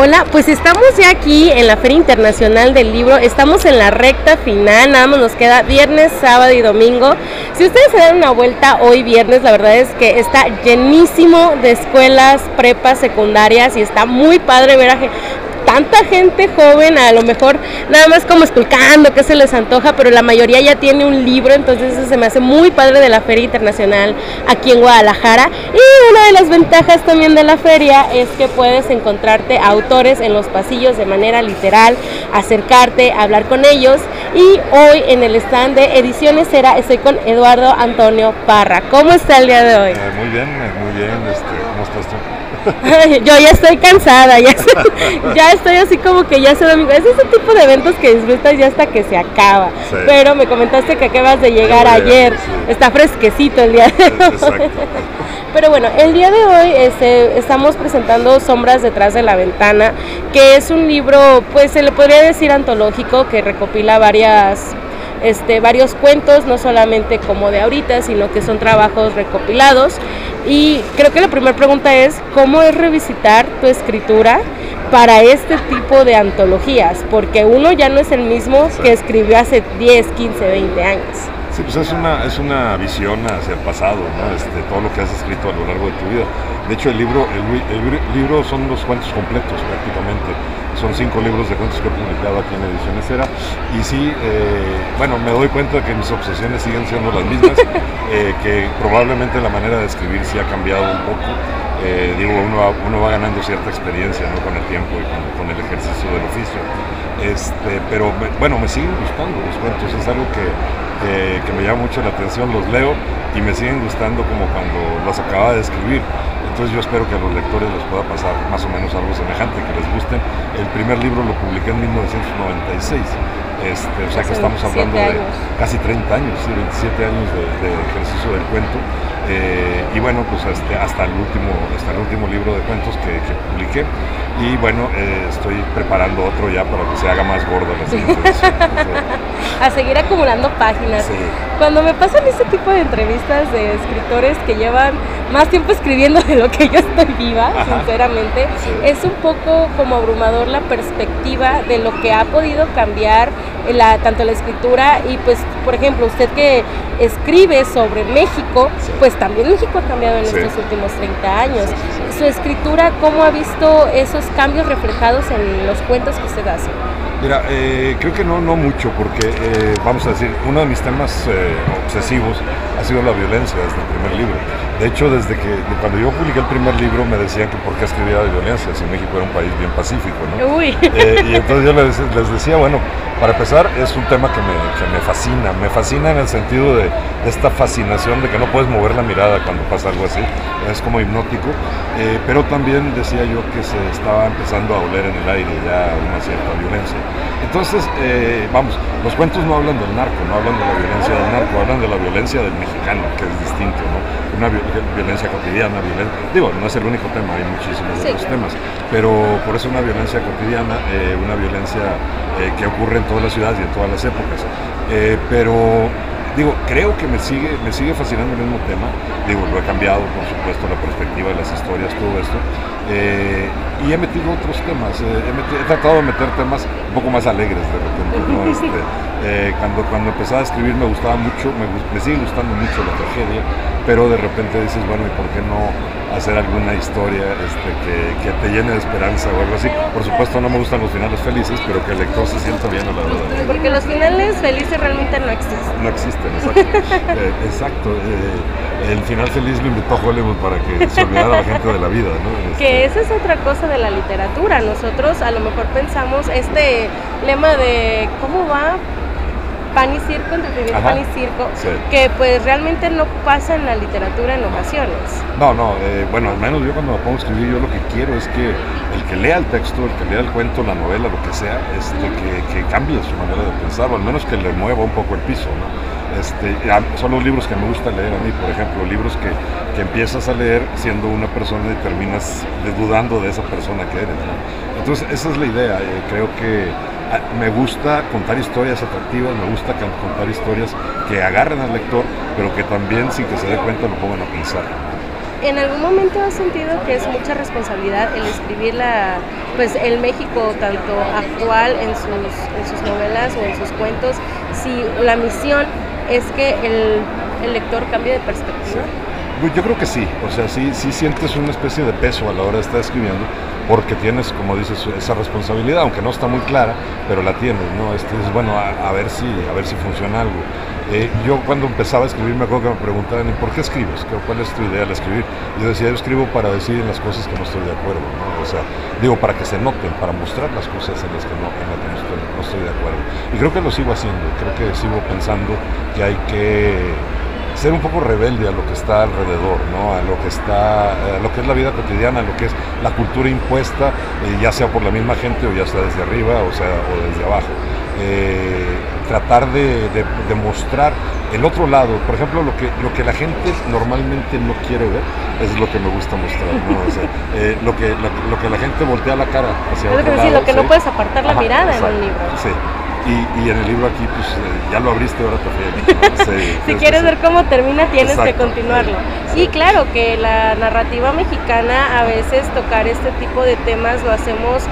Hola, pues estamos ya aquí en la Feria Internacional del Libro, estamos en la recta final, nada más nos queda viernes, sábado y domingo. Si ustedes se dan una vuelta hoy viernes, la verdad es que está llenísimo de escuelas, prepas, secundarias y está muy padre ver a tanta gente joven, a lo mejor nada más como esculcando que se les antoja, pero la mayoría ya tiene un libro, entonces eso se me hace muy padre de la Feria Internacional aquí en Guadalajara. Y una de las ventajas también de la feria es que puedes encontrarte autores en los pasillos de manera literal, acercarte, hablar con ellos. Y hoy en el stand de Ediciones Era estoy con Eduardo Antonio Parra. ¿Cómo está el día de hoy? Eh, muy bien, eh, muy bien. Este, Yo ya estoy cansada, ya, ya estoy así como que ya se domingo. Es ese tipo de eventos que disfrutas ya hasta que se acaba. Pero me comentaste que acabas de llegar ayer. Está fresquecito el día de hoy. Pero bueno, el día de hoy este, estamos presentando Sombras detrás de la ventana, que es un libro, pues se le podría decir antológico, que recopila varias este, varios cuentos, no solamente como de ahorita, sino que son trabajos recopilados. Y creo que la primera pregunta es, ¿cómo es revisitar tu escritura para este tipo de antologías? Porque uno ya no es el mismo que escribió hace 10, 15, 20 años. Sí, pues es una, es una visión hacia el pasado, ¿no? este, todo lo que has escrito a lo largo de tu vida. De hecho, el libro, el libro son los cuentos completos prácticamente son cinco libros de cuentos que he publicado aquí en Ediciones Era. Y sí, eh, bueno, me doy cuenta que mis obsesiones siguen siendo las mismas, eh, que probablemente la manera de escribir sí ha cambiado un poco. Eh, digo, uno, uno, va ganando cierta experiencia ¿no? con el tiempo y con, el ejercicio del oficio. Este, pero bueno, me siguen gustando los cuentos, es algo que, que me llama mucho la atención, los leo y me siguen gustando como cuando los acababa de escribir. Entonces yo espero que a los lectores les pueda pasar más o menos algo semejante, que les guste. El primer libro lo publiqué en 1996, este, o sea que estamos hablando de casi 30 años, 27 años de, ejercicio del cuento. Eh, y bueno, pues este, hasta, el último, hasta el último libro de cuentos que, publiqué. Y bueno, eh, estoy preparando otro ya para que se haga más gordo la siguiente A seguir acumulando páginas. Cuando me pasan este tipo de entrevistas de escritores que llevan más tiempo escribiendo de lo que yo estoy viva, sinceramente, es un poco como abrumador la perspectiva de lo que ha podido cambiar la, tanto la escritura y pues, por ejemplo, usted que escribe sobre México, pues también México ha cambiado en estos últimos 30 años. Su escritura, ¿cómo ha visto esos cambios reflejados en los cuentos que usted hace? Mira, eh, creo que no, no mucho, porque eh, vamos a decir, uno de mis temas eh, obsesivos ha sido la violencia desde el primer libro. De hecho, desde que cuando yo publiqué el primer libro me decían que por qué escribía de violencia, si México era un país bien pacífico, ¿no? Uy. y entonces yo les, les, decía, bueno, para empezar, es un tema que me, que me fascina, me fascina en el sentido de, esta fascinación de que no puedes mover la mirada cuando pasa algo así, es como hipnótico, pero también decía yo que se estaba empezando a oler en el aire ya una cierta violencia. Entonces, eh, vamos, los cuentos no hablan del narco, no hablan de la violencia del narco, hablan de la violencia del mexicano, que es distinto, ¿no? Una violencia cotidiana, violencia, digo, no es el único tema, hay muchísimos otros temas, pero por eso una violencia cotidiana, eh, una violencia eh, que ocurre en todas las ciudades y en todas las épocas. pero digo, creo que me sigue, me sigue fascinando el mismo tema. Digo, lo he cambiado, por supuesto, la perspectiva de las historias, todo esto. Eh, y he metido otros temas. Eh, he, tratado de meter temas un poco más alegres de repente. Este, eh, cuando, cuando empezaba a escribir me gustaba mucho, me, me sigue gustando mucho la tragedia, pero de repente dices, bueno, ¿y por qué no hacer alguna historia este, que, te llene de esperanza o algo así. Por supuesto no me gustan los finales felices, pero que el lector se sienta bien a la verdad. Porque los finales felices realmente no existen. No existen, exacto. Eh, exacto. El final feliz lo invitó Hollywood para que se olvidara la gente de la vida. ¿no? Que este, esa es otra cosa de la literatura. Nosotros a lo mejor pensamos este lema de cómo va pan y circo, entre pan y circo, que pues realmente no pasa en la literatura en ocasiones. No, no, eh, bueno, al menos yo cuando me pongo a escribir, yo lo que quiero es que el que lea el texto, el que lea el cuento, la novela, lo que sea, este, que, cambie su manera de pensar, o al menos que le mueva un poco el piso, ¿no? Este, son los libros que me gusta leer a mí, por ejemplo, libros que, que empiezas a leer siendo una persona y terminas dudando de esa persona que eres. Entonces, esa es la idea. Eh, creo que me gusta contar historias atractivas, me gusta contar historias que agarren al lector, pero que también sin que se dé cuenta lo pongan a pensar. ¿En algún momento has sentido que es mucha responsabilidad el escribir la, pues el México tanto actual en sus, en sus novelas o en sus cuentos, si la misión es que el, el lector cambie de perspectiva. Pues Yo creo que sí, o sea, sí, sí sientes una especie de peso a la hora de estar escribiendo, porque tienes, como dices, esa responsabilidad, aunque no está muy clara, pero la tienes, ¿no? Este, es bueno, a, a ver si, a ver si funciona algo. Eh, yo cuando empezaba a escribir me acuerdo que me preguntaban, ¿y por qué escribes? ¿Qué- ¿Cuál es tu idea al escribir? Yo decía, yo escribo para decir las cosas que no estoy de acuerdo, ¿no? O sea, digo, para que se noten, para mostrar las cosas en las que no, en las que no estoy, no estoy de acuerdo. Y creo que lo sigo haciendo, creo que sigo pensando que hay que ser un poco rebelde a lo que está alrededor, ¿no? a lo que está, a lo que es la vida cotidiana, a lo que es la cultura impuesta, eh, ya sea por la misma gente o ya sea desde arriba o sea o desde abajo. Eh, tratar de, de- de mostrar el otro lado, por ejemplo, lo que, lo que la gente normalmente no quiere ver, es lo que me gusta mostrar, ¿no? O sea, eh, lo, que, lo, lo que la gente voltea la cara hacia Es otro decir, lado, lo que no puedes apartar la Ajá, mirada en un libro. Sí. Y, y en el libro aquí, pues eh, ya lo abriste, ahora te fui. Sí, Si quieres ver cómo termina, tienes que continuarlo. sí, Y sí. claro que la narrativa mexicana, a veces tocar este tipo de temas lo hacemos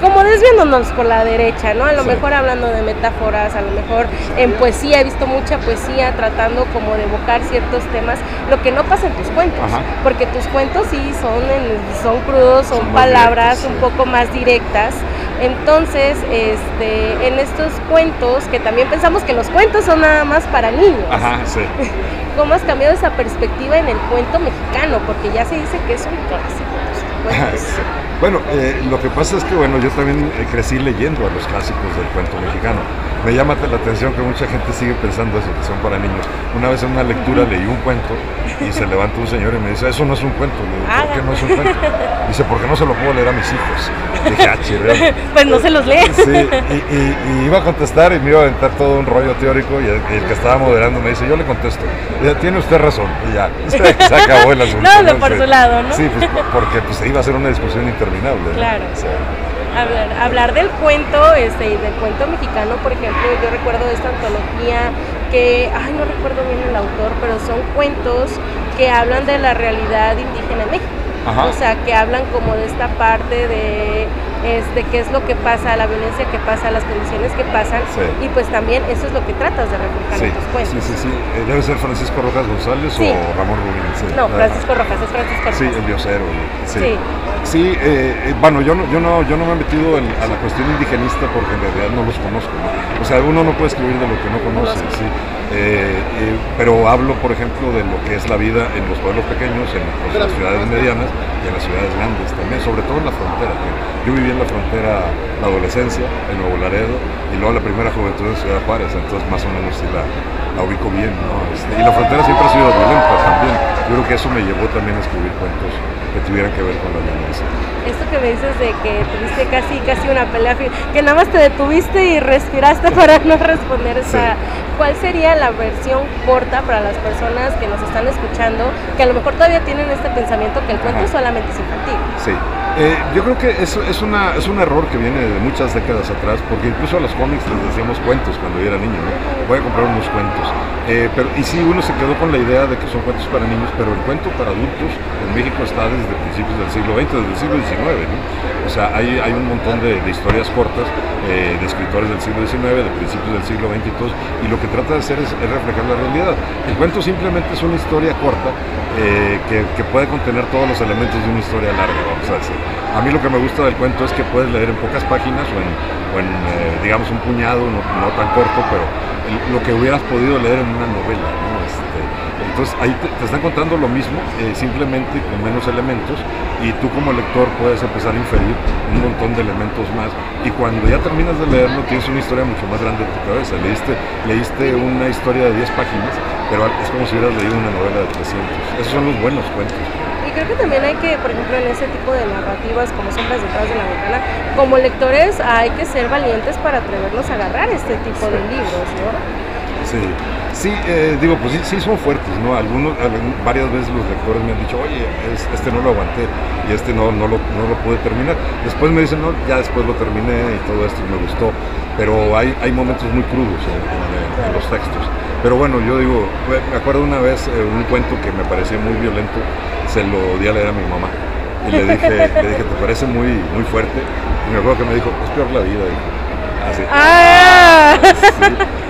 como desviándonos por la derecha, ¿no? A lo Sí. mejor hablando de metáforas, a lo mejor en poesía, he visto mucha poesía tratando como de evocar ciertos temas, lo que no pasa en tus cuentos, Ajá. porque tus cuentos sí son, en- son crudos, son, palabras directos, un poco más directas. Entonces, este, en estos cuentos, que también pensamos que los cuentos son nada más para niños, Ajá, sí. ¿Cómo has cambiado esa perspectiva en el cuento mexicano? Porque ya se dice que es un clásico. los cuentos. Sí. Bueno, eh, lo que pasa es que bueno, yo también eh, crecí leyendo a los clásicos del cuento mexicano. Me llama la atención que mucha gente sigue pensando eso, que son para niños. Una vez en una lectura leí un cuento y se levanta un señor y me dice, eso no es un cuento. Le digo, ¿por qué no es un cuento? Dice, porque no se lo puedo leer a mis hijos. Dije, ah. Pues no se los lee. Sí, y, y- y iba a contestar y me iba a aventar todo un rollo teórico y el, que estaba moderando me dice, yo le contesto, "Ya, tiene usted razón, y ya, se, acabó el asunto. No, de por su lado, ¿no? Sí, pues porque pues, iba a ser una discusión interminable. ¿no? Claro. Hablar, hablar del cuento, este, y del cuento mexicano, por ejemplo, yo recuerdo esta antología que, ay, no recuerdo bien el autor, pero son cuentos que hablan de la realidad indígena en México. Ajá. O sea, que hablan como de esta parte de este, qué es lo que pasa, la violencia que pasa, las condiciones que pasan. Sí. Y pues también eso es lo que tratas de reflejar Sí, en tus cuentos. sí, sí, sí. Eh, Debe ser Francisco Rojas González Sí. o Ramón Rubín. No, Francisco Rojas, es Francisco Rojas. Sí, el diosero. Sí, Sí. Eh, eh, bueno, yo no, yo, no, yo no me he metido en- a la cuestión indigenista porque en realidad no los conozco. ¿no? O sea, uno no puede escribir de lo que no conoce, sí. Eh, eh, pero hablo, por ejemplo, de lo que es la vida en los pueblos pequeños, en pues, las ciudades medianas y en las ciudades grandes también, sobre todo en la frontera. Yo viví en la frontera la adolescencia, en Nuevo Laredo, y luego la primera juventud en Ciudad Juárez, entonces más o menos sí la, la ubico bien. ¿no? Este, y la frontera siempre ha sido violenta también. Yo creo que eso me llevó también a escribir cuentos que tuvieran que ver con la violencia. Esto que me dices de que tuviste casi casi una pelea, que nada más te detuviste y respiraste para no responder esa. ¿Cuál sería la versión corta para las personas que nos están escuchando, que a lo mejor todavía tienen este pensamiento que el cuento Ajá. solamente es infantil? Sí, Eh, yo creo que es, es, una, es un error que viene de muchas décadas atrás, porque incluso a los cómics les decíamos cuentos cuando yo era niño, ¿no? Voy a comprar unos cuentos. Eh, y sí, uno se quedó con la idea de que son cuentos para niños, pero el cuento para adultos en México está desde principios del siglo XX, desde el siglo XIX, ¿no? O sea, hay, hay un montón de, historias cortas eh, de escritores del siglo XIX, de principios del siglo XX y todos, y lo que trata de hacer es, reflejar la realidad. El cuento simplemente es una historia corta que puede contener todos los elementos de una historia larga, vamos a decir. A mí lo que me gusta del cuento es que puedes leer en pocas páginas o en, eh, digamos, un puñado, no, tan corto, pero lo que hubieras podido leer en una novela, ¿no? Este, entonces ahí te, te están contando lo mismo, eh, simplemente con menos elementos, y tú como lector puedes empezar a inferir un montón de elementos más, y cuando ya terminas de leerlo tienes una historia mucho más grande en tu cabeza. Leíste, leíste una historia de 10 páginas, pero es como si hubieras leído una novela de 300. Esos son los buenos cuentos. Creo que también hay que, por ejemplo, en ese tipo de narrativas como Sombras detrás de la ventana, como lectores hay que ser valientes para atrevernos a agarrar este tipo de libros, ¿no? Sí, sí, eh, digo, pues sí, sí son fuertes, ¿no? Algunos, varias veces los lectores me han dicho, oye, es- este no lo aguanté y este no, no, lo, no lo pude terminar. Después me dicen, no, ya después lo terminé y todo esto me gustó, pero hay, hay momentos muy crudos en, en- en los textos. Pero bueno, yo digo, me acuerdo una vez eh, un cuento que me parecía muy violento, se lo di a leer a mi mamá. Y le dije, le dije, ¿te parece muy, muy fuerte? Y me acuerdo que me dijo, es peor la vida. Así. ¡Ah! Sí.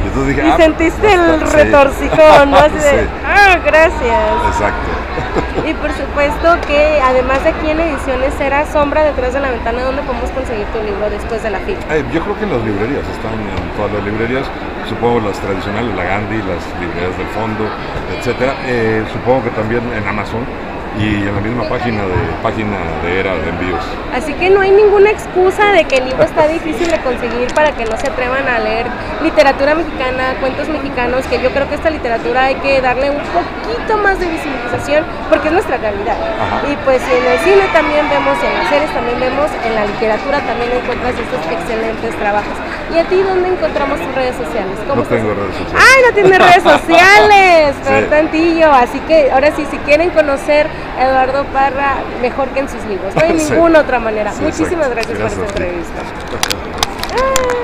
Y entonces dije, Y ah, sentiste el sí. retorcijón, ¿no? Así de, Sí. ¡ah, gracias! Exacto. Y por supuesto que además de aquí en Ediciones era Sombra detrás de la ventana, donde podemos conseguir tu libro después de la fila. Eh, yo creo que en las librerías, están en todas las librerías, supongo las tradicionales, la Gandhi, las librerías del fondo, etcétera. Eh, supongo que también en Amazon y en la misma página de página de era de envíos. Así que no hay ninguna excusa de que el libro está difícil de conseguir para que no se atrevan a leer literatura mexicana, cuentos mexicanos, que yo creo que esta literatura hay que darle un poquito más de visibilización porque es nuestra realidad. Ajá. Y pues en el cine también vemos, en las series también vemos, en la literatura también encuentras estos excelentes trabajos. ¿Y a ti dónde encontramos tus redes sociales? No estás? tengo redes sociales. ¡Ay, no tiene redes sociales! Sí. Tantillo. Así que ahora sí, si quieren conocer a Eduardo Parra, mejor que en sus libros. No hay Sí. ninguna otra manera. Sí, Muchísimas gracias, Gracias por esta entrevista.